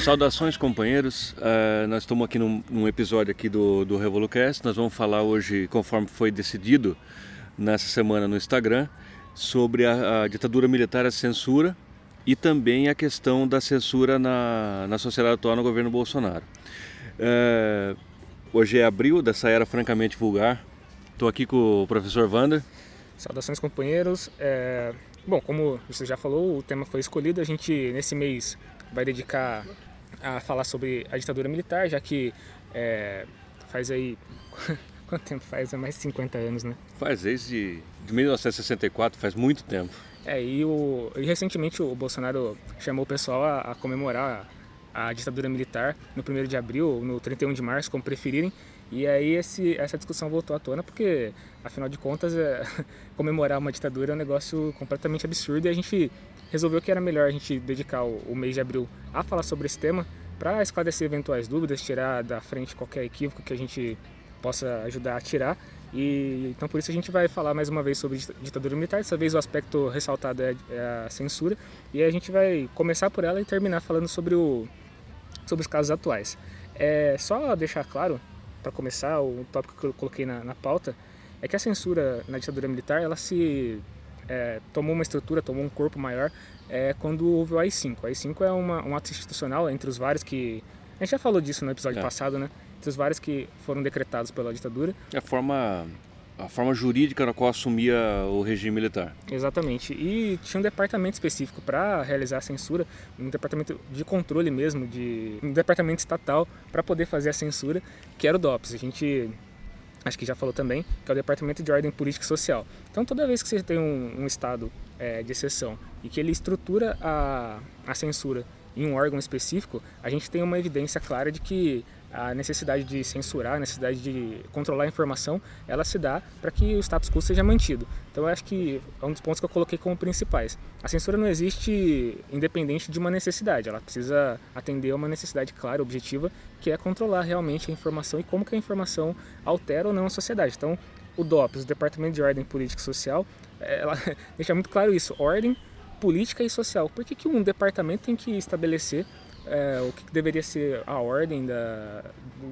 Saudações companheiros. Uh, nós estamos aqui num, num, episódio aqui do, do Revolucast. Nós vamos falar hoje, conforme foi decidido nessa semana no Instagram, sobre a, a ditadura militar, a censura e também a questão da censura na, na sociedade atual no governo Bolsonaro. Uh, hoje é abril dessa era francamente vulgar. Estou aqui com o professor Wander. Saudações companheiros. É... Bom, como você já falou, o tema foi escolhido. A gente nesse mês vai dedicar a falar sobre a ditadura militar, já que é, faz aí. Quanto tempo faz? É mais de 50 anos, né? Faz desde de 1964, faz muito tempo. É, e, o, e recentemente o Bolsonaro chamou o pessoal a, a comemorar a, a ditadura militar no 1 de abril, no 31 de março, como preferirem. E aí esse, essa discussão voltou à tona porque, afinal de contas, é, comemorar uma ditadura é um negócio completamente absurdo e a gente resolveu que era melhor a gente dedicar o, o mês de abril a falar sobre esse tema para esclarecer eventuais dúvidas, tirar da frente qualquer equívoco que a gente possa ajudar a tirar. E então por isso a gente vai falar mais uma vez sobre ditadura militar. Dessa vez o aspecto ressaltado é, é a censura e a gente vai começar por ela e terminar falando sobre o sobre os casos atuais. É só deixar claro para começar, o tópico que eu coloquei na, na, pauta, é que a censura na ditadura militar, ela se é, tomou uma estrutura, tomou um corpo maior é, quando houve o AI-5. O AI-5 é uma, um ato institucional entre os vários que... A gente já falou disso no episódio é. passado, né? Entre os vários que foram decretados pela ditadura. É a forma a forma jurídica na qual assumia o regime militar. Exatamente. E tinha um departamento específico para realizar a censura, um departamento de controle mesmo, de um departamento estatal para poder fazer a censura, que era o DOPS. A gente acho que já falou também, que é o Departamento de Ordem Política e Social. Então, toda vez que você tem um, um estado é, de exceção e que ele estrutura a, a censura em um órgão específico, a gente tem uma evidência clara de que a necessidade de censurar, a necessidade de controlar a informação, ela se dá para que o status quo seja mantido. Então eu acho que é um dos pontos que eu coloquei como principais. A censura não existe independente de uma necessidade, ela precisa atender a uma necessidade clara, objetiva, que é controlar realmente a informação e como que a informação altera ou não a sociedade. Então o DOPS, o Departamento de Ordem Política e Social, ela deixa muito claro isso, ordem política e social. Por que, que um departamento tem que estabelecer é, o que deveria ser a ordem da,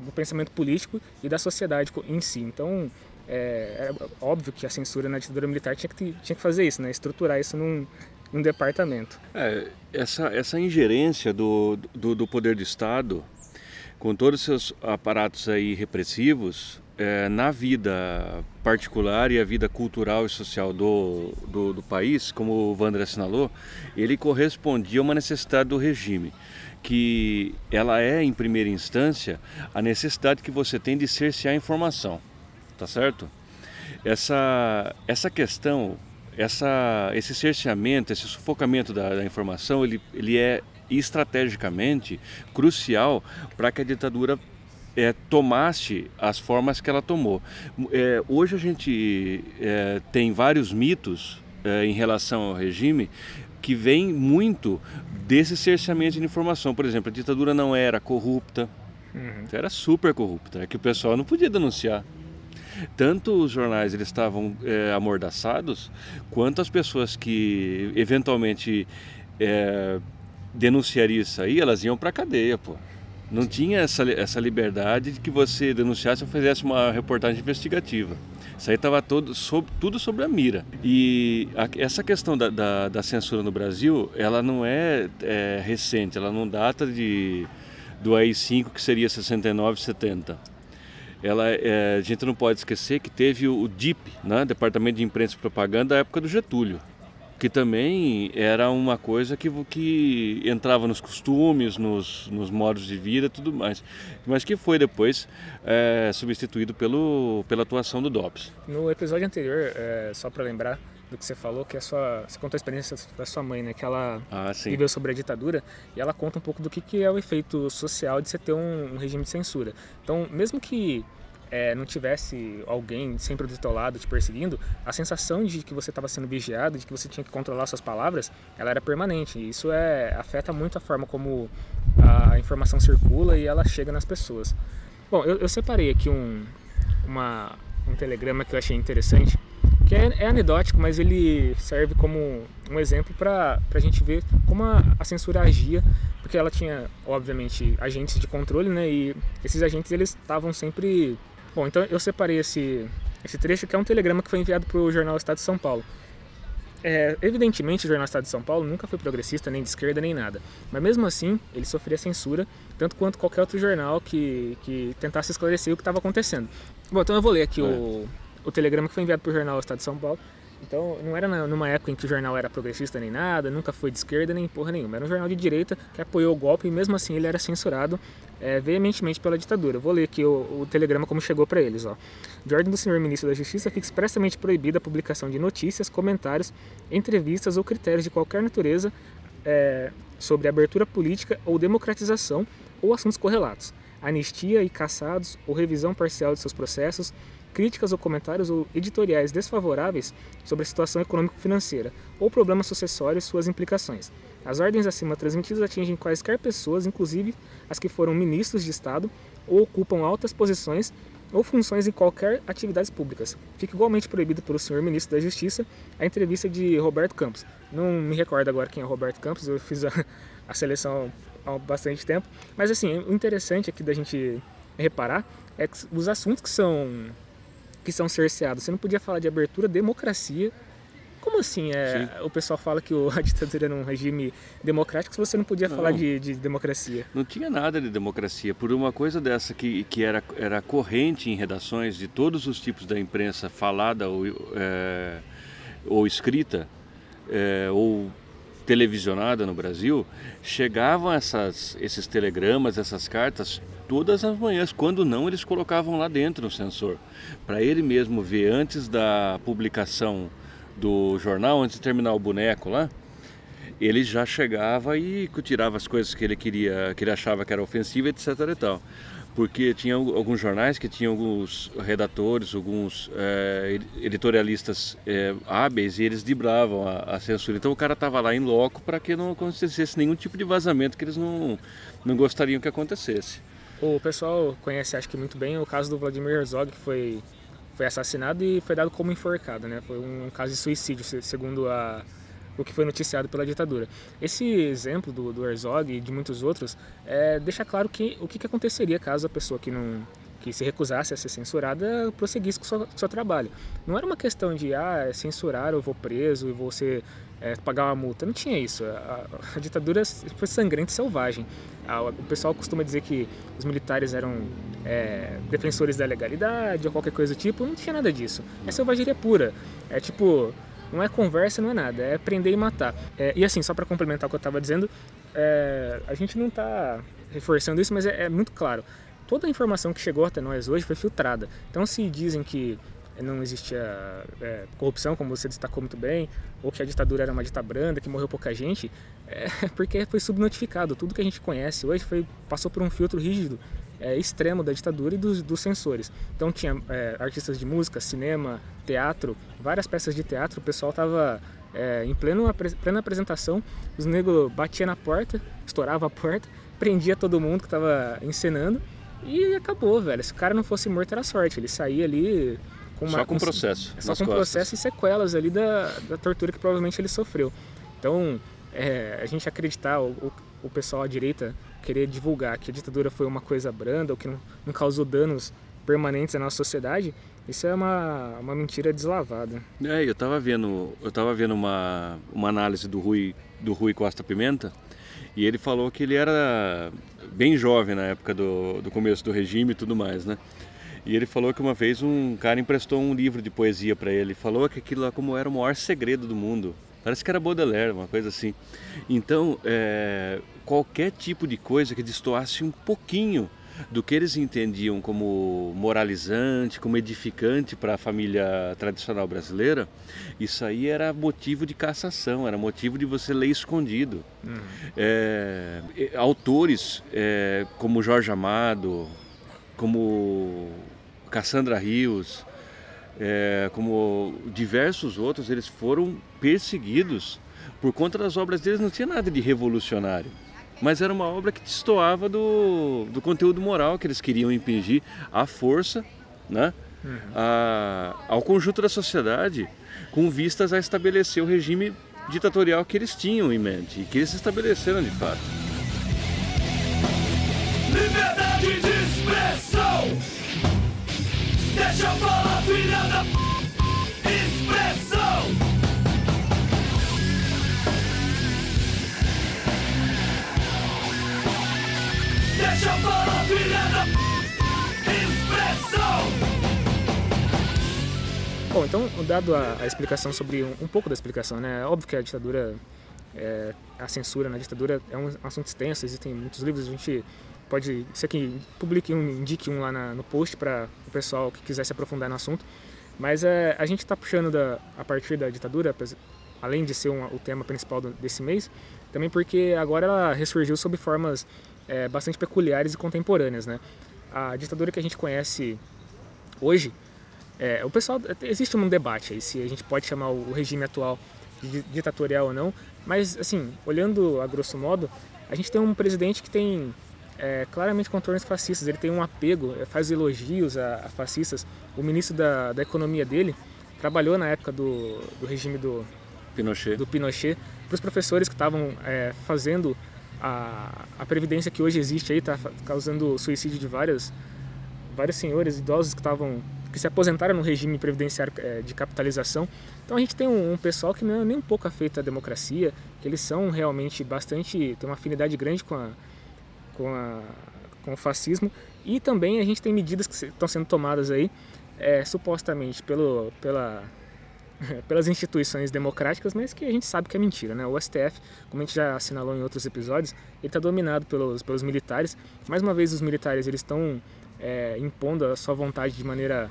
do pensamento político e da sociedade em si. Então, é, é óbvio que a censura na ditadura militar tinha que, tinha que fazer isso, né? estruturar isso num, num departamento. É, essa, essa ingerência do, do, do, poder do Estado, com todos os seus aparatos aí repressivos, é, na vida particular e a vida cultural e social do, do, do país, como o Wander assinalou, ele correspondia a uma necessidade do regime que ela é, em primeira instância, a necessidade que você tem de cercear informação, tá certo? Essa, essa questão, essa, esse cerceamento, esse sufocamento da, da informação, ele, ele é estrategicamente crucial para que a ditadura é, tomasse as formas que ela tomou. É, hoje a gente é, tem vários mitos é, em relação ao regime que vem muito desse cerceamento de informação. Por exemplo, a ditadura não era corrupta, uhum. era super corrupta, é que o pessoal não podia denunciar. Tanto os jornais eles estavam é, amordaçados, quanto as pessoas que eventualmente é, denunciariam isso aí, elas iam para a cadeia, pô. Não tinha essa, essa liberdade de que você denunciasse ou fizesse uma reportagem investigativa. Isso aí estava tudo sobre a mira. E a, essa questão da, da, da, censura no Brasil, ela não é, é, recente, ela não data de, do AI-5, que seria 69, 70. Ela, é, a gente não pode esquecer que teve o DIP, né, Departamento de Imprensa e Propaganda, da época do Getúlio que também era uma coisa que, que entrava nos costumes, nos, nos modos de vida tudo mais, mas que foi depois é, substituído pelo, pela atuação do DOPS. No episódio anterior, é, só para lembrar do que você falou, que a sua, você contou a experiência da sua mãe, né, que ela ah, viveu sobre a ditadura, e ela conta um pouco do que, que é o efeito social de você ter um, um regime de censura. Então, mesmo que é, não tivesse alguém sempre do teu lado te perseguindo, a sensação de que você estava sendo vigiado, de que você tinha que controlar suas palavras, ela era permanente. E isso é, afeta muito a forma como a informação circula e ela chega nas pessoas. Bom, eu, eu separei aqui um, uma, um telegrama que eu achei interessante, que é, é anedótico, mas ele serve como um exemplo para a gente ver como a, a, censura agia, porque ela tinha, obviamente, agentes de controle, né? E esses agentes eles estavam sempre. Bom, então eu separei esse, esse trecho que é um telegrama que foi enviado para o jornal Estado de São Paulo. É, evidentemente, o Jornal Estado de São Paulo nunca foi progressista, nem de esquerda, nem nada. Mas mesmo assim, ele sofria censura, tanto quanto qualquer outro jornal que, que tentasse esclarecer o que estava acontecendo. Bom, então eu vou ler aqui é. o, o telegrama que foi enviado para o Jornal Estado de São Paulo. Então, não era numa época em que o jornal era progressista nem nada, nunca foi de esquerda nem porra nenhuma. Era um jornal de direita que apoiou o golpe e mesmo assim ele era censurado é, veementemente pela ditadura. Vou ler aqui o, o telegrama como chegou para eles. Ó. De ordem do senhor ministro da Justiça, fica expressamente proibida a publicação de notícias, comentários, entrevistas ou critérios de qualquer natureza é, sobre abertura política ou democratização ou assuntos correlatos, anistia e caçados ou revisão parcial de seus processos, críticas ou comentários ou editoriais desfavoráveis sobre a situação econômico-financeira ou problemas sucessórios e suas implicações. As ordens acima transmitidas atingem quaisquer pessoas, inclusive as que foram ministros de Estado ou ocupam altas posições ou funções em qualquer atividades públicas. Fica igualmente proibido pelo senhor ministro da Justiça a entrevista de Roberto Campos. Não me recordo agora quem é Roberto Campos, eu fiz a, a seleção há bastante tempo. Mas assim, o interessante aqui da gente reparar é que os assuntos que são que são cerceados. Você não podia falar de abertura, democracia. Como assim? É, o pessoal fala que a ditadura era um regime democrático se você não podia não, falar de, de, democracia. Não tinha nada de democracia. Por uma coisa dessa que, que era, era corrente em redações de todos os tipos da imprensa, falada ou, é, ou escrita, é, ou televisionada no Brasil, chegavam essas, esses telegramas, essas cartas todas as manhãs. Quando não, eles colocavam lá dentro no sensor, para ele mesmo ver antes da publicação do jornal, antes de terminar o boneco lá, ele já chegava e tirava as coisas que ele queria, que ele achava que era ofensiva, etc. E tal porque tinha alguns jornais que tinham alguns redatores, alguns é, editorialistas é, hábeis e eles dribravam a, a, censura. Então o cara estava lá em loco para que não acontecesse nenhum tipo de vazamento que eles não, não gostariam que acontecesse. O pessoal conhece, acho que muito bem, o caso do Vladimir Herzog, que foi, foi assassinado e foi dado como enforcado. Né? Foi um caso de suicídio, segundo a, o que foi noticiado pela ditadura. Esse exemplo do, do Herzog e de muitos outros é, deixa claro que, o que, que aconteceria caso a pessoa que não que se recusasse a ser censurada prosseguisse com o seu, seu, trabalho. Não era uma questão de ah, censurar, eu vou preso e vou ser, é, pagar uma multa. Não tinha isso. A, a ditadura foi sangrenta e selvagem. A, o pessoal costuma dizer que os militares eram é, defensores da legalidade ou qualquer coisa do tipo. Não tinha nada disso. É selvageria pura. É tipo não é conversa, não é nada, é prender e matar. É, e assim, só para complementar o que eu estava dizendo, é, a gente não está reforçando isso, mas é, é, muito claro. Toda a informação que chegou até nós hoje foi filtrada. Então, se dizem que não existia é, corrupção, como você destacou muito bem, ou que a ditadura era uma dita branda, que morreu pouca gente, é porque foi subnotificado. Tudo que a gente conhece hoje foi, passou por um filtro rígido é, extremo da ditadura e dos, dos censores. Então tinha é, artistas de música, cinema, teatro, várias peças de teatro, o pessoal estava é, em pleno, plena apresentação, os negros batiam na porta, estourava a porta, prendia todo mundo que estava encenando e acabou, velho. Se o cara não fosse morto era sorte, ele saía ali com uma, só com, processo, só com processo e sequelas ali da, da tortura que provavelmente ele sofreu. Então, é, a gente acreditar, o, o, o pessoal à direita querer divulgar que a ditadura foi uma coisa branda ou que não, não causou danos permanentes à nossa sociedade, isso é uma, uma mentira deslavada. É, eu estava vendo, eu tava vendo uma, uma análise do Rui, do Rui Costa Pimenta e ele falou que ele era bem jovem na época do, do começo do regime e tudo mais, né? E ele falou que uma vez um cara emprestou um livro de poesia para ele, falou que aquilo lá como era o maior segredo do mundo. Parece que era Baudelaire, uma coisa assim. Então, é, qualquer tipo de coisa que destoasse um pouquinho do que eles entendiam como moralizante, como edificante para a família tradicional brasileira, isso aí era motivo de cassação, era motivo de você ler escondido. Uhum. É, autores é, como Jorge Amado, como Cassandra Rios, é, como diversos outros, eles foram perseguidos por conta das obras deles. Não tinha nada de revolucionário, mas era uma obra que destoava do, do conteúdo moral que eles queriam impingir à força, né? uhum. a, ao conjunto da sociedade com vistas a estabelecer o regime ditatorial que eles tinham em mente e que eles estabeleceram de fato. Liberdade de expressão! Deixa eu falar, filha da expressão! Deixa eu falar, filha da expressão! Bom, então, dado a, a explicação sobre um, um, pouco da explicação, né? É óbvio que a ditadura, é, a censura na ditadura é um assunto extenso, existem muitos livros, a gente pode ser que publique um, indique um lá na, no post para o pessoal que quiser se aprofundar no assunto. Mas é, a gente está puxando da, a partir da ditadura, além de ser um, o tema principal do, desse mês, também porque agora ela ressurgiu sob formas é, bastante peculiares e contemporâneas, né? A ditadura que a gente conhece hoje é, o pessoal existe um debate aí se a gente pode chamar o regime atual de ditatorial ou não, mas assim olhando a grosso modo, a gente tem um presidente que tem é, claramente contornos fascistas. Ele tem um apego, é, faz elogios a, a fascistas. O ministro da, da economia dele trabalhou na época do, do regime do Pinochet. Do Pinochet para os professores que estavam é, fazendo a, a previdência que hoje existe aí está causando suicídio de vários vários senhores idosos que estavam que se aposentaram no regime previdenciário é, de capitalização. Então a gente tem um, um, pessoal que não é nem um pouco afeito à democracia, que eles são realmente bastante, tem uma afinidade grande com, a, com, a, com o fascismo. E também a gente tem medidas que estão sendo tomadas aí, é, supostamente pelo, pela, pelas instituições democráticas, mas que a gente sabe que é mentira, né? O STF, como a gente já assinalou em outros episódios, ele está dominado pelos, pelos militares. Mais uma vez, os militares eles estão é, impondo a sua vontade de maneira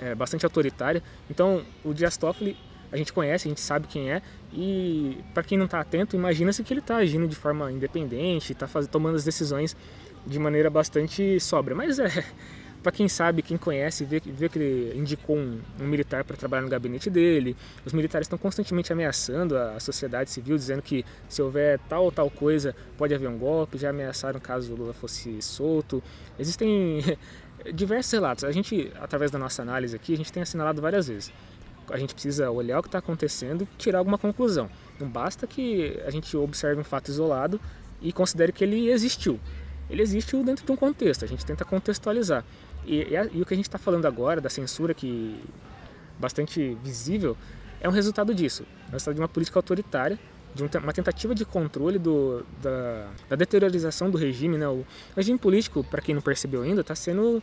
é, bastante autoritária. Então, o Dias Toffoli a gente conhece, a gente sabe quem é, e para quem não está atento, imagina-se que ele está agindo de forma independente, está tomando as decisões de maneira bastante sóbria. Mas é, para quem sabe, quem conhece, vê, vê que ele indicou um, um militar para trabalhar no gabinete dele. Os militares estão constantemente ameaçando a, a, sociedade civil, dizendo que se houver tal ou tal coisa, pode haver um golpe. Já ameaçaram caso o Lula fosse solto. Existem diversos relatos. A gente, através da nossa análise aqui, a gente tem assinalado várias vezes. A gente precisa olhar o que está acontecendo e tirar alguma conclusão. Não basta que a gente observe um fato isolado e considere que ele existiu. Ele existiu dentro de um contexto, a gente tenta contextualizar. E, e, e o que a gente está falando agora, da censura que bastante visível, é um resultado disso. É um resultado de uma política autoritária de uma tentativa de controle do, da, da deteriorização do regime. Né? O regime político, para quem não percebeu ainda, está sendo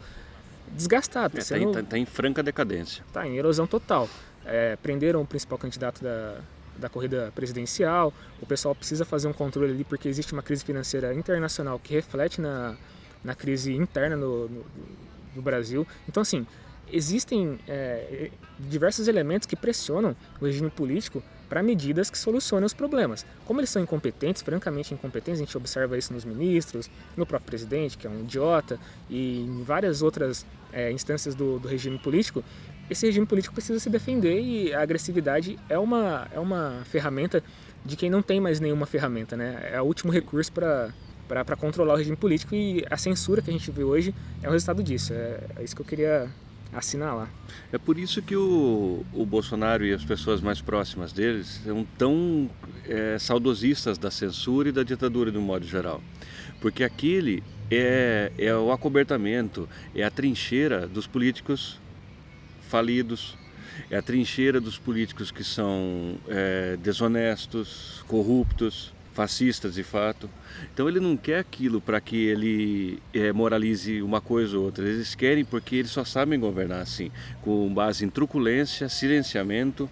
desgastado. Está é, tá, tá, tá em franca decadência. Está em erosão total. É, prenderam o principal candidato da, da corrida presidencial, o pessoal precisa fazer um controle ali porque existe uma crise financeira internacional que reflete na, na crise interna no, no, no Brasil. Então, assim, existem é, diversos elementos que pressionam o regime político para medidas que solucionem os problemas. Como eles são incompetentes, francamente incompetentes, a gente observa isso nos ministros, no próprio presidente, que é um idiota, e em várias outras é, instâncias do, do regime político, esse regime político precisa se defender e a agressividade é uma, é uma ferramenta de quem não tem mais nenhuma ferramenta, né? É o último recurso para para controlar o regime político e a censura que a gente vê hoje é o resultado disso. É, é isso que eu queria assinalar. É por isso que o, o Bolsonaro e as pessoas mais próximas deles são tão é, saudosistas da censura e da ditadura de um modo geral. Porque aquele é, é o acobertamento, é a trincheira dos políticos falidos, é a trincheira dos políticos que são é, desonestos, corruptos, fascistas de fato. Então ele não quer aquilo para que ele é, moralize uma coisa ou outra. Eles querem porque eles só sabem governar assim, com base em truculência, silenciamento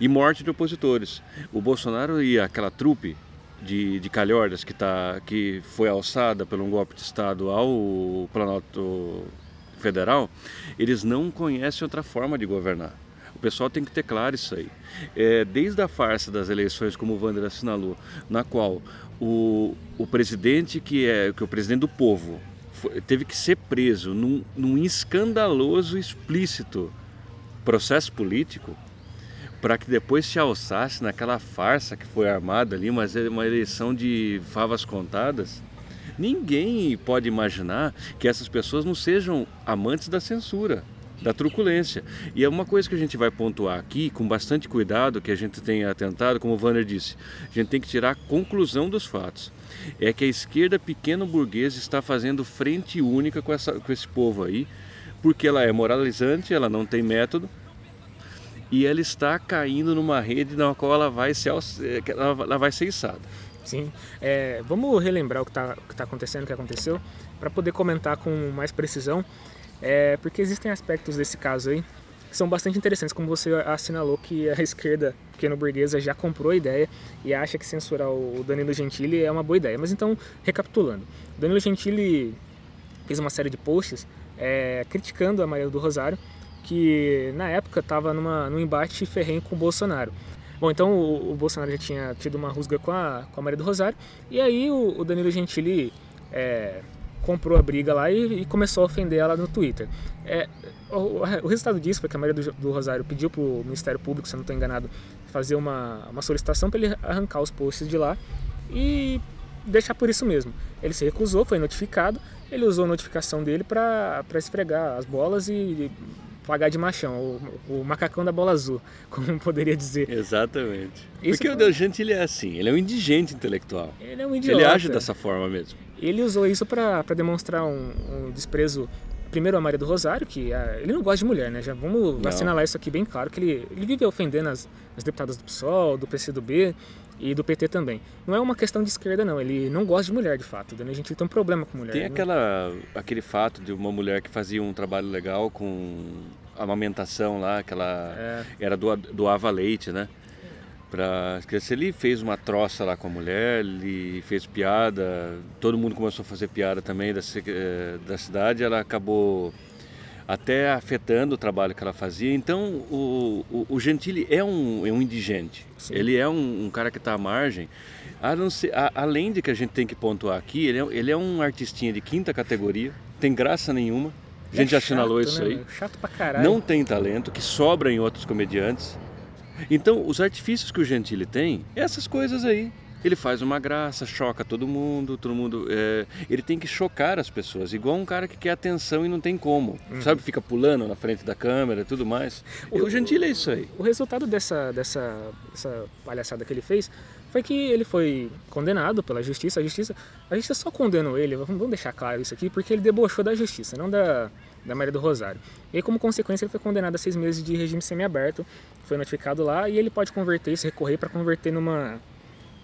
e morte de opositores. O Bolsonaro e aquela trupe de, de calhordas que, tá, que foi alçada pelo um golpe de Estado ao Planalto Federal, eles não conhecem outra forma de governar. O pessoal tem que ter claro isso aí. É, desde a farsa das eleições, como o Wander assinalou, na qual o, o presidente que é, que é o presidente do povo foi, teve que ser preso num, num escandaloso, explícito processo político para que depois se alçasse naquela farsa que foi armada ali, mas é uma eleição de favas contadas. Ninguém pode imaginar que essas pessoas não sejam amantes da censura da truculência. E é uma coisa que a gente vai pontuar aqui com bastante cuidado, que a gente tem atentado, como o Vanner disse, a gente tem que tirar a conclusão dos fatos. É que a esquerda pequeno-burguesa está fazendo frente única com, essa, com esse povo aí, porque ela é moralizante, ela não tem método, e ela está caindo numa rede na qual ela vai ser, ela vai ser içada. Sim. É, vamos relembrar o que está tá acontecendo, o que aconteceu, para poder comentar com mais precisão, é, porque existem aspectos desse caso aí que são bastante interessantes, como você assinalou que a esquerda pequeno-burguesa já comprou a ideia e acha que censurar o Danilo Gentili é uma boa ideia. Mas então, recapitulando, Danilo Gentili fez uma série de posts é, criticando a Maria do Rosário, que na época estava num embate ferrenho com o Bolsonaro. Bom, então o, o, Bolsonaro já tinha tido uma rusga com a, com a Maria do Rosário, e aí o, o Danilo Gentili é, comprou a briga lá e, e, começou a ofender ela no Twitter. É, o, o, resultado disso foi que a Maria do, do Rosário pediu para o Ministério Público, se eu não estou enganado, fazer uma, uma solicitação para ele arrancar os posts de lá e deixar por isso mesmo. Ele se recusou, foi notificado, ele usou a notificação dele para esfregar as bolas e pagar de machão, o, o, macacão da bola azul, como poderia dizer. Exatamente. Isso Porque foi... o Deus Gente ele é assim, ele é um indigente intelectual. Ele é um idiota. Ele age dessa forma mesmo. Ele usou isso para demonstrar um, um, desprezo primeiro a Maria do Rosário, que a, ele não gosta de mulher, né? Já vamos não. assinalar isso aqui bem claro, que ele, ele vive ofendendo as, as deputadas do PSOL, do PCdoB e do PT também. Não é uma questão de esquerda, não. Ele não gosta de mulher, de fato. A gente tem um problema com mulher. Tem aquela, aquele fato de uma mulher que fazia um trabalho legal com amamentação lá, que ela é. era do, doava leite, né? Pra, se ele fez uma troça lá com a mulher, ele fez piada, todo mundo começou a fazer piada também da, eh, da cidade, ela acabou até afetando o trabalho que ela fazia. Então, o, o, o Gentili é um, é um indigente. Sim. Ele é um, um, cara que está à margem. Ser, a, além de que a gente tem que pontuar aqui, ele é, ele é um artistinha de quinta categoria, tem graça nenhuma. A gente é já assinalou isso né, aí. Chato pra caralho. Não tem talento, que sobra em outros comediantes. Então, os artifícios que o Gentili tem, essas coisas aí ele faz uma graça, choca todo mundo, todo mundo. É, ele tem que chocar as pessoas, igual um cara que quer atenção e não tem como. Uhum. Sabe, fica pulando na frente da câmera e tudo mais. O, o Gentili é isso aí. O resultado dessa, dessa, dessa palhaçada que ele fez foi que ele foi condenado pela justiça. A justiça, a justiça só condenou ele, vamos deixar claro isso aqui, porque ele debochou da justiça, não da, da Maria do Rosário. E aí, como consequência, ele foi condenado a seis meses de regime semiaberto, foi notificado lá e ele pode converter isso, recorrer para converter numa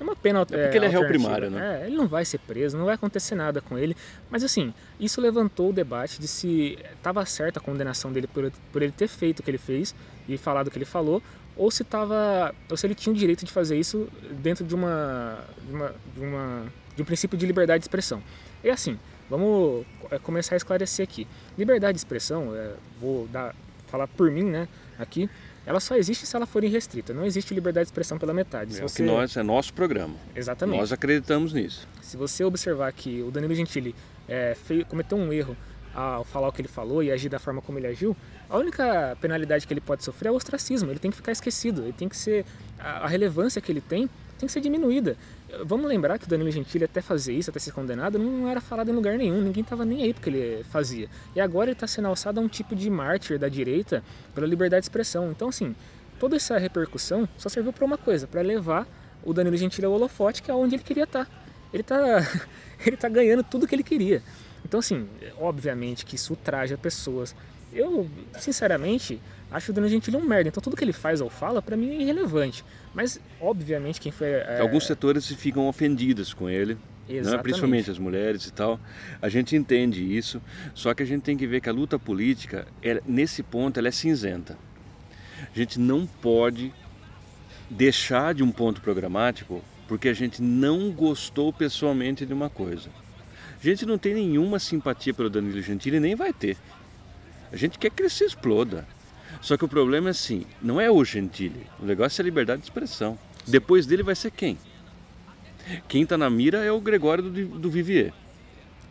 é uma pena. É porque é, ele é réu primário, né? É, ele não vai ser preso, não vai acontecer nada com ele. Mas assim, isso levantou o debate de se estava certa a condenação dele por, por ele ter feito o que ele fez e falado o que ele falou, ou se tava, ou se ele tinha o direito de fazer isso dentro de uma, de uma, de, uma, de um princípio de liberdade de expressão. E assim, vamos é, começar a esclarecer aqui. Liberdade de expressão, é, vou dar, falar por mim, né, aqui ela só existe se ela for irrestrita. Não existe liberdade de expressão pela metade. Se é você... que nós, é nosso programa. Exatamente. Nós acreditamos nisso. Se você observar que o Danilo Gentili é, cometeu um erro ao falar o que ele falou e agir da forma como ele agiu, a única penalidade que ele pode sofrer é o ostracismo. Ele tem que ficar esquecido. Ele tem que ser a, a relevância que ele tem tem que ser diminuída. Vamos lembrar que o Danilo Gentili até fazer isso, até ser condenado, não era falado em lugar nenhum, ninguém estava nem aí porque ele fazia. E agora ele está sendo alçado a um tipo de mártir da direita pela liberdade de expressão. Então, assim, toda essa repercussão só serviu para uma coisa, para levar o Danilo Gentili ao holofote, que é onde ele queria estar. Tá. Ele está ele tá ganhando tudo que ele queria. Então, assim, obviamente que isso traja pessoas. Eu, sinceramente, acho o Danilo Gentili um merda. Então, tudo que ele faz ou fala, para mim, é irrelevante. Mas, obviamente, quem foi. É... Alguns setores ficam ofendidos com ele. Né? principalmente as mulheres e tal. A gente entende isso, só que a gente tem que ver que a luta política, é, nesse ponto, ela é cinzenta. A gente não pode deixar de um ponto programático porque a gente não gostou pessoalmente de uma coisa. A gente não tem nenhuma simpatia pelo Danilo Gentili nem vai ter. A gente quer que ele se exploda. Só que o problema é assim, não é o Gentili, o negócio é a liberdade de expressão. Depois dele vai ser quem? Quem está na mira é o Gregório do, do Vivier.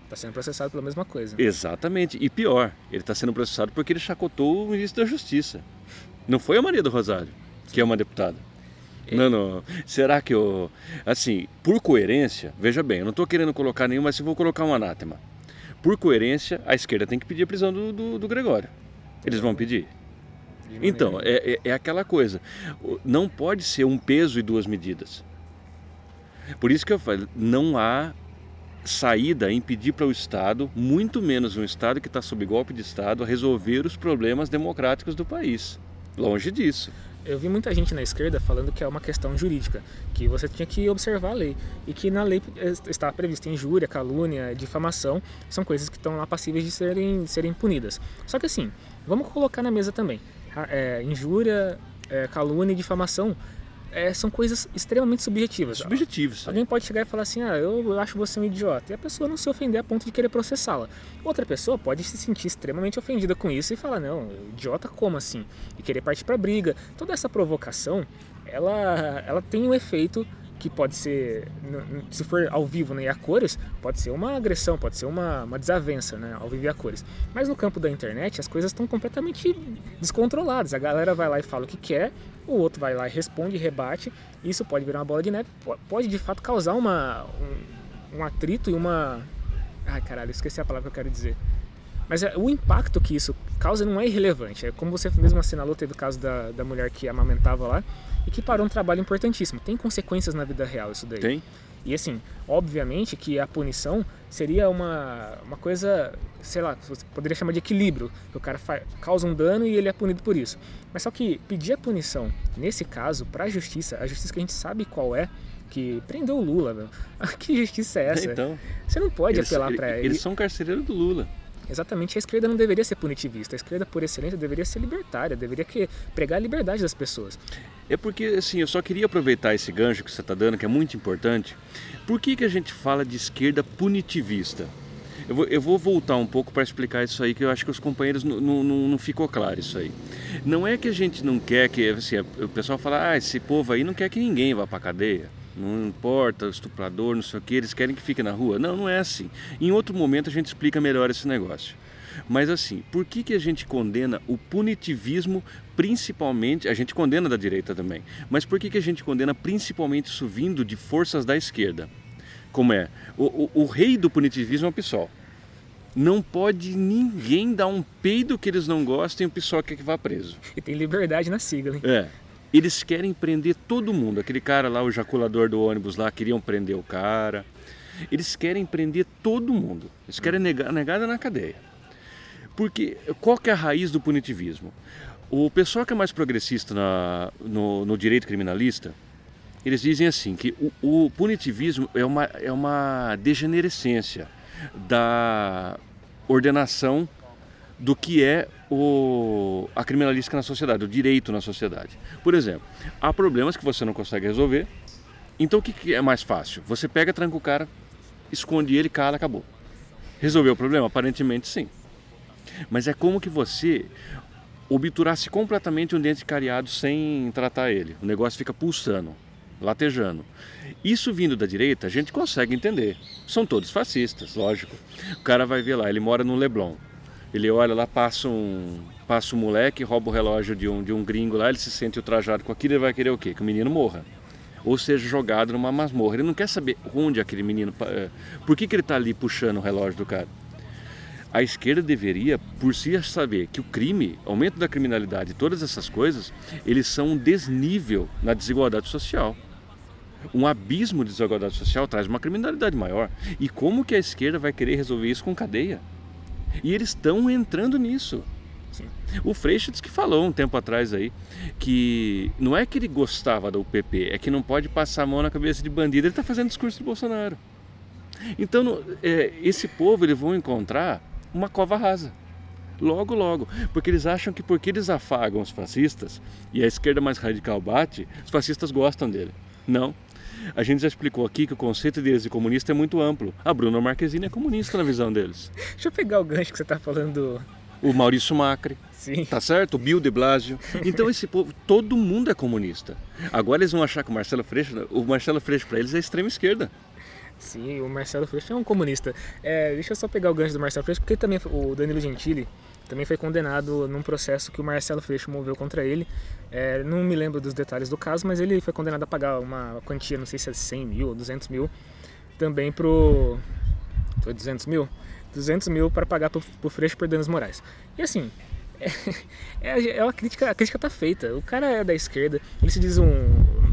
Está sendo processado pela mesma coisa. Exatamente. E pior, ele está sendo processado porque ele chacotou o ministro da Justiça. Não foi a Maria do Rosário, que é uma deputada. Não, não. Será que eu. Assim, por coerência, veja bem, eu não estou querendo colocar nenhuma, mas se vou colocar um anátema. Por coerência, a esquerda tem que pedir a prisão do, do, do Gregório. Eles vão pedir. Então, é, é, é, aquela coisa. Não pode ser um peso e duas medidas. Por isso que eu falo, não há saída em pedir para o Estado, muito menos um Estado que está sob golpe de Estado, a resolver os problemas democráticos do país. Longe disso. Eu vi muita gente na esquerda falando que é uma questão jurídica, que você tinha que observar a lei e que na lei está prevista injúria, calúnia, difamação, são coisas que estão lá passíveis de serem, de serem punidas. Só que assim, vamos colocar na mesa também. É, injúria, é, calúnia e difamação é, são coisas extremamente subjetivas. Subjetivos. Alguém pode chegar e falar assim, ah, eu acho você um idiota. E a pessoa não se ofender a ponto de querer processá-la. Outra pessoa pode se sentir extremamente ofendida com isso e falar, não, idiota como assim? E querer partir para briga. Toda essa provocação, ela, ela tem um efeito que pode ser, se for ao vivo né, e a cores, pode ser uma agressão, pode ser uma, uma desavença né, ao vivo e a cores. Mas no campo da internet as coisas estão completamente descontroladas. A galera vai lá e fala o que quer, o outro vai lá e responde, rebate. Isso pode virar uma bola de neve, pode de fato causar uma, um, um atrito e uma. Ai caralho, esqueci a palavra que eu quero dizer. Mas é, o impacto que isso causa não é irrelevante. É como você mesmo assinalou, teve o caso da, da mulher que amamentava lá e que parou um trabalho importantíssimo. Tem consequências na vida real isso daí. Tem. E assim, obviamente que a punição seria uma, uma coisa, sei lá, você poderia chamar de equilíbrio, que o cara faz, causa um dano e ele é punido por isso. Mas só que pedir a punição, nesse caso, para a justiça, a justiça que a gente sabe qual é, que prendeu o Lula, meu. que justiça é essa? Então, você não pode eles, apelar para ele. Eles são carcereiros do Lula. Exatamente, a esquerda não deveria ser punitivista, a esquerda por excelência deveria ser libertária, deveria que pregar a liberdade das pessoas. É porque, assim, eu só queria aproveitar esse gancho que você está dando, que é muito importante. Por que, que a gente fala de esquerda punitivista? Eu vou, eu vou voltar um pouco para explicar isso aí, que eu acho que os companheiros não, ficou claro isso aí. Não é que a gente não quer que, assim, o pessoal fala, ah, esse povo aí não quer que ninguém vá para cadeia não importa, estuprador, não sei o que, eles querem que fique na rua. Não, não é assim. Em outro momento a gente explica melhor esse negócio. Mas assim, por que, que a gente condena o punitivismo principalmente, a gente condena da direita também, mas por que, que a gente condena principalmente isso vindo de forças da esquerda? Como é? O, o, o rei do punitivismo é o PSOL. Não pode ninguém dar um peido que eles não gostem e o PSOL quer que vá preso. E tem liberdade na sigla, hein? É. Eles querem prender todo mundo. Aquele cara lá, o ejaculador do ônibus lá, queriam prender o cara. Eles querem prender todo mundo. Eles querem negar, negada na cadeia. Porque qual que é a raiz do punitivismo? O pessoal que é mais progressista na, no, no, direito criminalista, eles dizem assim que o, o punitivismo é uma, é uma degenerescência da ordenação do que é o, a criminalística na sociedade, o direito na sociedade. Por exemplo, há problemas que você não consegue resolver, então o que, que é mais fácil? Você pega, tranca o cara, esconde ele, cala, acabou. Resolveu o problema? Aparentemente sim. Mas é como que você obturasse completamente um dente cariado sem tratar ele. O negócio fica pulsando, latejando. Isso vindo da direita, a gente consegue entender. São todos fascistas, lógico. O cara vai ver lá, ele mora no Leblon. Ele olha lá, passa um, passa um moleque, rouba o relógio de um, de um gringo lá, ele se sente ultrajado com aquilo, ele vai querer o quê? Que o menino morra. Ou seja, jogado numa masmorra. Ele não quer saber onde aquele menino. Eh, por que, que ele está ali puxando o relógio do cara? A esquerda deveria, por si, saber que o crime, aumento da criminalidade, todas essas coisas, eles são um desnível na desigualdade social. Um abismo de desigualdade social traz uma criminalidade maior. E como que a esquerda vai querer resolver isso com cadeia? E eles estão entrando nisso. Sim. O Freixo disse que falou um tempo atrás aí que não é que ele gostava da UPP, é que não pode passar a mão na cabeça de bandido. Ele está fazendo discurso de Bolsonaro. Então, é, esse povo eles vão encontrar uma cova rasa. Logo, logo. Porque eles acham que porque eles afagam os fascistas e a esquerda mais radical bate, os fascistas gostam dele. Não. A gente já explicou aqui que o conceito deles de comunista é muito amplo. A Bruna Marquezine é comunista na visão deles. Deixa eu pegar o gancho que você está falando. O Maurício Macri. Sim. Tá certo? O Bill de Blasio. Então esse povo, todo mundo é comunista. Agora eles vão achar que o Marcelo Freixo, o Marcelo Freixo para eles é extrema esquerda. Sim, o Marcelo Freixo é um comunista. É, deixa eu só pegar o gancho do Marcelo Freixo, porque também o Danilo Gentili também foi condenado num processo que o Marcelo Freixo moveu contra ele. É, não me lembro dos detalhes do caso, mas ele foi condenado a pagar uma quantia, não sei se é 100 mil ou 200 mil, também pro... Foi 200 mil? 200 mil para pagar pro, pro Freixo por danos morais. E assim, é, é uma crítica, a crítica tá feita. O cara é da esquerda, ele se diz um,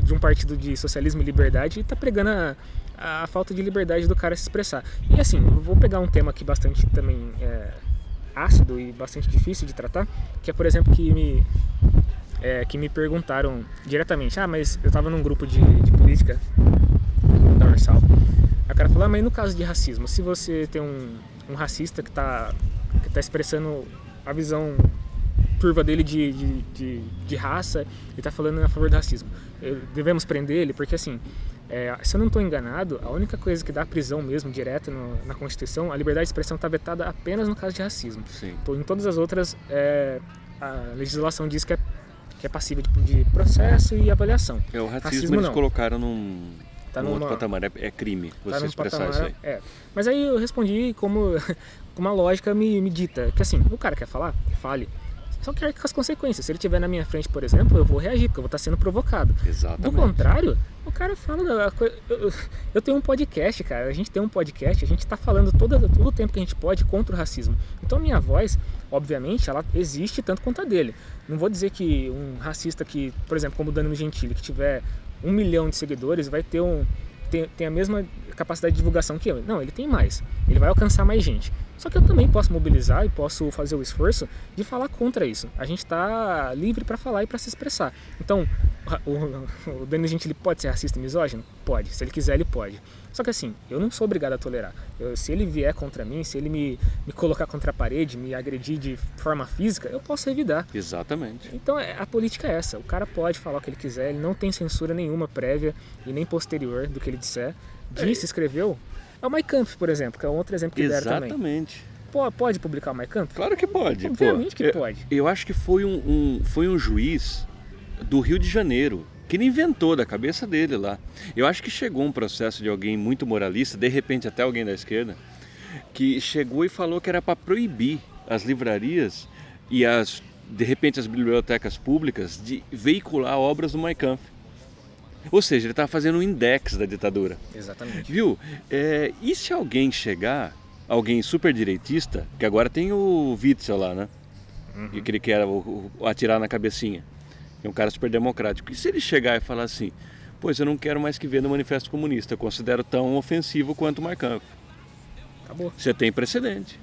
de um partido de socialismo e liberdade e tá pregando a, a, falta de liberdade do cara se expressar. E assim, vou pegar um tema aqui bastante também é, ácido e bastante difícil de tratar, que é, por exemplo, que me, é, que me perguntaram diretamente, ah, mas eu tava num grupo de, de política da Ursal. A cara falou, ah, mas no caso de racismo, se você tem um, um racista que está que tá expressando a visão turva dele de, de, de, de raça e está falando a favor do racismo. Devemos prender ele, porque assim, é, se eu não estou enganado, a única coisa que dá prisão mesmo, direta no, na Constituição, a liberdade de expressão está vetada apenas no caso de racismo. Sim. Então, em todas as outras, é, a legislação diz que é, que é passível de, de processo e avaliação. É, o racismo, racismo eles não. colocaram num, tá num outro patamar, é, é crime tá você expressar patamar, isso aí. É. Mas aí eu respondi como uma lógica me, me dita, que assim, o cara quer falar, fale. Só que com as consequências. Se ele estiver na minha frente, por exemplo, eu vou reagir, porque eu vou estar sendo provocado. Exatamente. Do contrário, o cara fala. Eu, eu tenho um podcast, cara. A gente tem um podcast, a gente está falando todo, todo o tempo que a gente pode contra o racismo. Então a minha voz, obviamente, ela existe tanto quanto a dele. Não vou dizer que um racista que, por exemplo, como o Danilo Gentili, que tiver um milhão de seguidores, vai ter um. Tem, tem a mesma capacidade de divulgação que eu. Não, ele tem mais. Ele vai alcançar mais gente. Só que eu também posso mobilizar e posso fazer o esforço de falar contra isso. A gente está livre para falar e para se expressar. Então, o, o Danilo Gentili pode ser racista e misógino? Pode. Se ele quiser, ele pode. Só que assim, eu não sou obrigado a tolerar. Eu, se ele vier contra mim, se ele me, me colocar contra a parede, me agredir de forma física, eu posso revidar. Exatamente. Então é, a política é essa. O cara pode falar o que ele quiser, ele não tem censura nenhuma prévia e nem posterior do que ele disser. Disse, é. escreveu, é o MyCamp, por exemplo, que é um outro exemplo que Exatamente. deram também. Exatamente. Pode publicar o MyCamp? Claro que pode. Obviamente Pô, que pode. Eu, eu acho que foi um, um, foi um juiz do Rio de Janeiro que ele inventou da cabeça dele lá. Eu acho que chegou um processo de alguém muito moralista, de repente até alguém da esquerda, que chegou e falou que era para proibir as livrarias e as de repente as bibliotecas públicas de veicular obras do Kampf. Ou seja, ele estava fazendo um index da ditadura. Exatamente. Viu? É, e se alguém chegar, alguém super direitista, que agora tem o Witzel lá, né? Uhum. E que ele quer o, o, atirar na cabecinha. É um cara super democrático. E se ele chegar e falar assim, pois eu não quero mais que ver no Manifesto Comunista, eu considero tão ofensivo quanto o Marcanf. Acabou. Você tem precedente.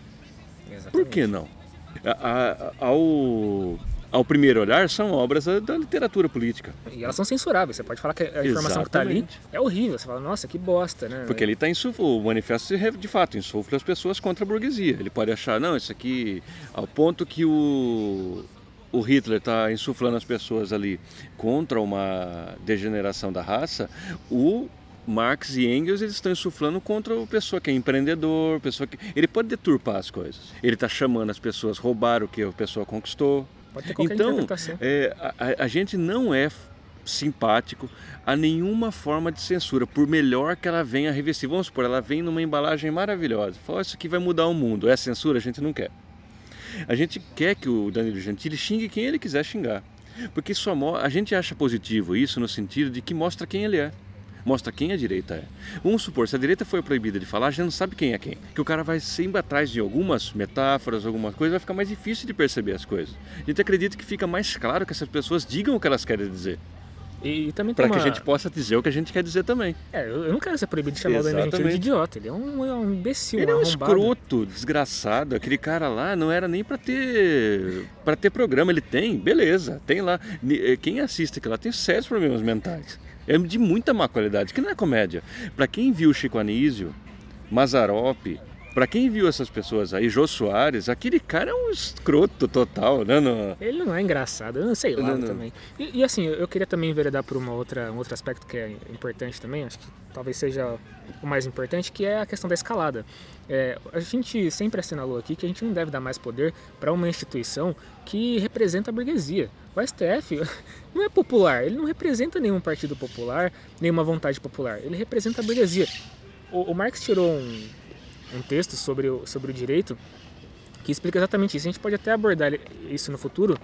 Exatamente. Por que não? A, a, ao ao primeiro olhar, são obras da, da, literatura política. E elas são censuráveis. Você pode falar que a informação Exatamente. que está ali é horrível. Você fala, nossa, que bosta, né? Porque ele está insufla, o manifesto de fato insufla as pessoas contra a burguesia. Ele pode achar, não, isso aqui, ao ponto que o, o Hitler está insuflando as pessoas ali contra uma degeneração da raça, o Marx e Engels eles estão insuflando contra a pessoa que é empreendedor, pessoa que ele pode deturpar as coisas. Ele está chamando as pessoas roubar o que a pessoa conquistou. Pode ter qualquer então, é, a, a gente não é simpático a nenhuma forma de censura, por melhor que ela venha revestir. Vamos supor, ela vem numa embalagem maravilhosa. Fala, isso aqui vai mudar o mundo. É censura? A gente não quer. A gente quer que o Danilo Gentili xingue quem ele quiser xingar. Porque só a gente acha positivo isso no sentido de que mostra quem ele é mostra quem a direita é. Vamos supor, se a direita foi proibida de falar, a gente não sabe quem é quem. Que o cara vai sempre atrás de algumas metáforas, alguma coisa, vai ficar mais difícil de perceber as coisas. A gente acredita que fica mais claro que essas pessoas digam o que elas querem dizer. E, também Para uma... que a gente possa dizer o que a gente quer dizer também. É, eu não quero ser proibido de chamar Exatamente. o Danilo de idiota. Ele é um, é um imbecil, Ele é um escroto, desgraçado. Aquele cara lá não era nem para ter para ter programa. Ele tem, beleza, tem lá. Eh, quem assiste aquilo lá tem sérios problemas mentais. É de muita má qualidade, que não é comédia. Para quem viu Chico Anísio, Mazarop, para quem viu essas pessoas aí, Jô Soares, aquele cara é um escroto total, né? No... Ele não é engraçado, eu não sei lá não, não. também. E, e, assim, eu queria também enveredar por uma outra, um outro aspecto que é importante também, acho que talvez seja o mais importante, que é a questão da escalada. É, a gente sempre assinalou aqui que a gente não deve dar mais poder para uma instituição que representa a burguesia. O STF não é popular, ele não representa nenhum partido popular, nenhuma vontade popular, ele representa a burguesia. O, o Marx tirou um, um texto sobre o, sobre o direito que explica exatamente isso. A gente pode até abordar isso no futuro,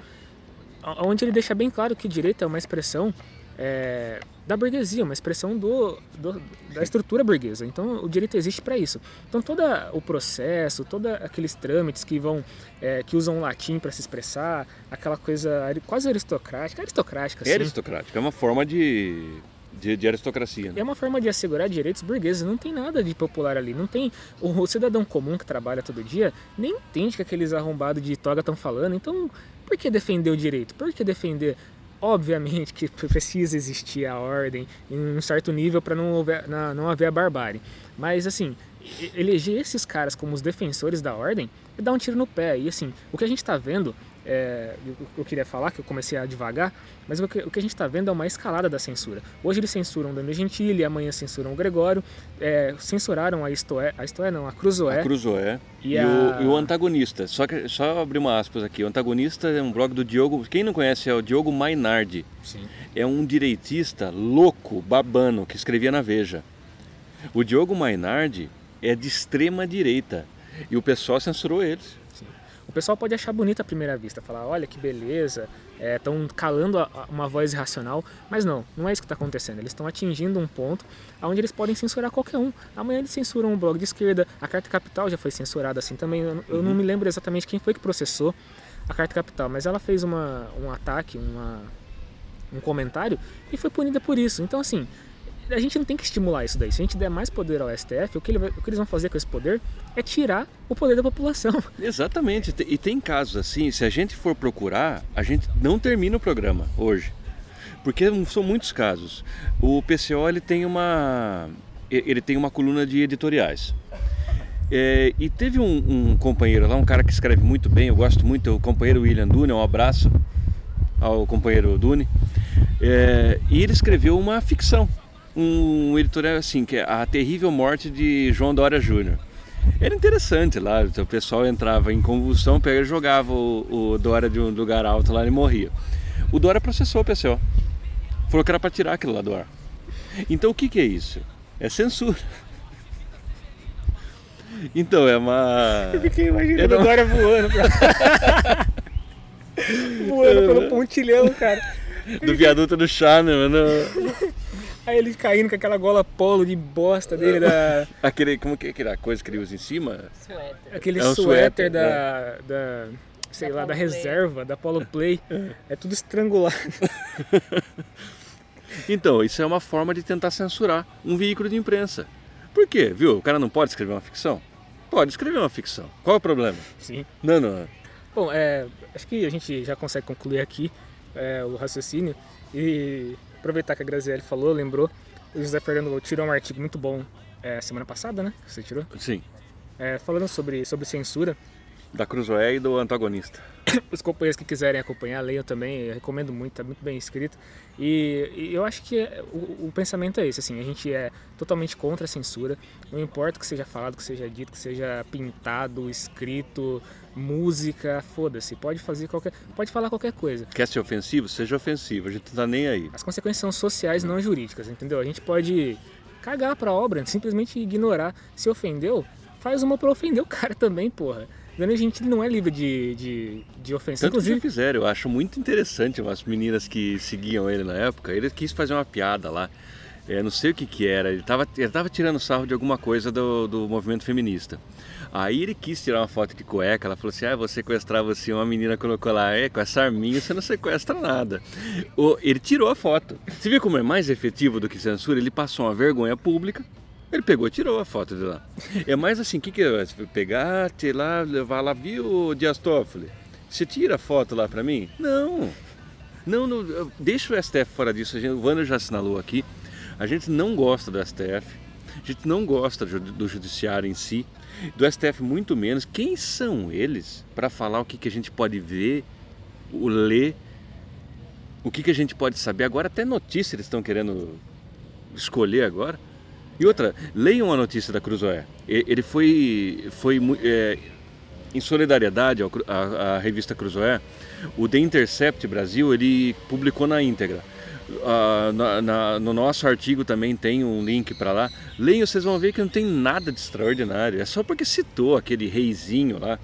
onde ele deixa bem claro que o direito é uma expressão é, da burguesia, uma expressão do, do da estrutura burguesa. Então o direito existe para isso. Então todo o processo, todos aqueles trâmites que vão é, que usam latim para se expressar, aquela coisa quase aristocrática, aristocrática. É aristocrática, é uma forma de de, de, aristocracia. Né? É uma forma de assegurar direitos burgueses. Não tem nada de popular ali. Não tem o, cidadão comum que trabalha todo dia nem entende que aqueles arrombados de toga estão falando. Então, por que defender o direito? Por que defender Obviamente que precisa existir a ordem em um certo nível para não, não haver a barbárie. Mas, assim, eleger esses caras como os defensores da ordem é dar um tiro no pé. E, assim, o que a gente está vendo é, eu queria falar, que eu comecei a devagar, mas o que, o que a gente está vendo é uma escalada da censura. Hoje eles censuram o Danilo Gentili, amanhã censuram o Gregório, é, censuraram a Istoé, a Istoé não, a Cruzoé. A Cruzoé e, e, a... o, e, o, antagonista. Só, que, só abrir uma aspas aqui, o antagonista é um blog do Diogo, quem não conhece é o Diogo Mainardi. Sim. É um direitista louco, babano, que escrevia na Veja. O Diogo Mainardi é de extrema direita e o pessoal censurou eles. O pessoal pode achar bonita à primeira vista, falar, olha que beleza, estão é, calando a, a, uma voz irracional, mas não, não é isso que está acontecendo. Eles estão atingindo um ponto onde eles podem censurar qualquer um. Amanhã eles censuram um blog de esquerda, a Carta Capital já foi censurada assim também. Eu, eu não uhum. me lembro exatamente quem foi que processou a Carta Capital, mas ela fez uma, um ataque, uma, um comentário e foi punida por isso. Então, assim, a gente não tem que estimular isso daí. Se a gente der mais poder ao STF, o que, ele vai, o que eles vão fazer com esse poder é tirar o poder da população. Exatamente. E tem casos assim, se a gente for procurar, a gente não termina o programa hoje. Porque são muitos casos. O PCO ele tem uma ele tem uma coluna de editoriais. É, e teve um, um, companheiro lá, um cara que escreve muito bem, eu gosto muito, o companheiro William Dune, um abraço ao companheiro Dune. É, e ele escreveu uma ficção um editorial assim, que é A Terrível Morte de João Dória Júnior. Era interessante lá, o pessoal entrava em convulsão, pega jogava o, o Dória de um lugar alto lá e morria. O Dória processou o PCO. Falou que era para tirar aquilo lá do ar. Então o que, que é isso? É censura. Então é uma. Eu fiquei imaginando o Dória voando pra... voando pelo pontilhão, cara. Do viaduto do chá, né, mano? Aí ele caindo com aquela gola polo de bosta dele da. Aquele. Como que é aquela coisa que ele usa em cima? Suéter. Aquele é um suéter, da, né? da. sei da lá, da reserva, da Polo Play. É tudo estrangulado. então, isso é uma forma de tentar censurar um veículo de imprensa. Por quê? Viu? O cara não pode escrever uma ficção? Pode escrever uma ficção. Qual é o problema? Sim. Não, não. Bom, é, acho que a gente já consegue concluir aqui é, o raciocínio. E aproveitar que a Graziele falou, lembrou, o José Fernando tirou um artigo muito bom é, semana passada, né? Você tirou? Sim. É, falando sobre, sobre censura. Da Cruzoé e do antagonista. Os companheiros que quiserem acompanhar, leiam também, eu recomendo muito, está muito bem escrito. E, e eu acho que é, o, o, pensamento é esse, assim, a gente é totalmente contra a censura, não importa o que seja falado, que seja dito, que seja pintado, escrito, música, foda-se, pode fazer qualquer, pode falar qualquer coisa. Quer ser ofensivo? Seja ofensivo, a gente não tá nem aí. As consequências são sociais, não jurídicas, entendeu? A gente pode cagar pra obra, simplesmente ignorar. Se ofendeu, faz uma pra ofender o cara também, porra. Dani Gentili não é livre de, de, de ofensa. Tanto Inclusive... que fizeram, eu acho muito interessante as meninas que seguiam ele na época. Ele quis fazer uma piada lá. É, não sei o que que era, ele estava ele tava tirando sarro de alguma coisa do, do movimento feminista. Aí ele quis tirar uma foto de cueca, ela falou assim, ah, vou sequestrar você, uma menina colocou lá, é, com essa arminha você não sequestra nada. O, ele tirou a foto. Você vê como é mais efetivo do que censura? Ele passou uma vergonha pública, ele pegou e tirou a foto de lá. É mais assim, o que, que é? Pegar, lá, levar lá, viu, Dias Toffoli? Você tira a foto lá para mim? Não. Não, não, deixa o STF fora disso. o Wander já assinalou aqui. A gente não gosta do STF. A gente não gosta do judiciário em si, do STF muito menos. Quem são eles para falar o que, que a gente pode ver, o ler, o que, que a gente pode saber? Agora até notícia eles estão querendo escolher agora. E outra, leiam a notícia da Cruzoé. Ele foi, foi é, em solidariedade à, revista Cruzoé, o The Intercept Brasil ele publicou na íntegra. Uh, na, na, no nosso artigo também tem um link para lá. Leiam, vocês vão ver que não tem nada de extraordinário. É só porque citou aquele reizinho lá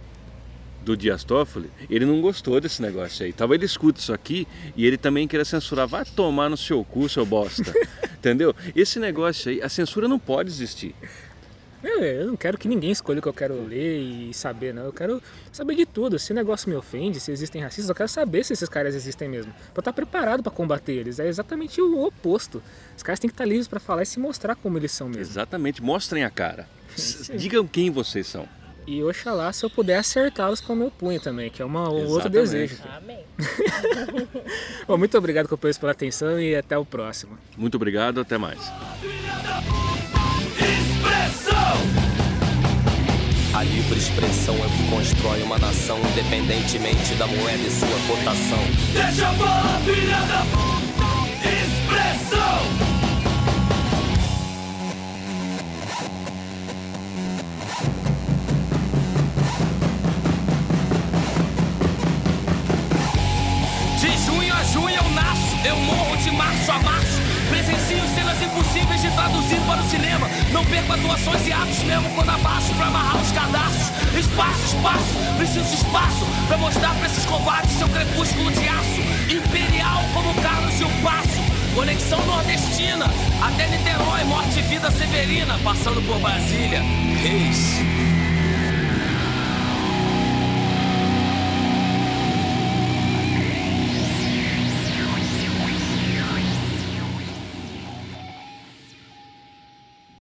do Dias Toffoli, ele não gostou desse negócio aí. Talvez ele escute isso aqui e ele também queira censurar. Vai tomar no seu cu, seu bosta. Entendeu? Esse negócio aí, a censura não pode existir. Eu, eu, não quero que ninguém escolha o que eu quero ler e saber, não. Eu quero saber de tudo. Se o negócio me ofende, se existem racistas, eu quero saber se esses caras existem mesmo. Pra estar preparado para combater eles. É exatamente o oposto. Os caras têm que estar livres para falar e se mostrar como eles são mesmo. Exatamente. Mostrem a cara. Digam quem vocês são. E oxalá se eu puder acertá-los com o meu punho também, que é uma, um outro desejo. Amém. Bom, muito obrigado, companheiros, pela atenção e até o próximo. Muito obrigado, até mais. A livre expressão é o que constrói uma nação, independentemente da moeda e sua cotação. Deixa eu falar, filha da puta! Expressão! Eu morro de março a março. Presencio cenas impossíveis de traduzir para o cinema. Não perco atuações e atos mesmo quando abaixo pra amarrar os cadastros. Espaço, espaço, preciso de espaço pra mostrar pra esses covardes seu crepúsculo de aço. Imperial como Carlos e o Passo. Conexão nordestina, até Niterói, morte e vida severina, passando por Brasília. Reis.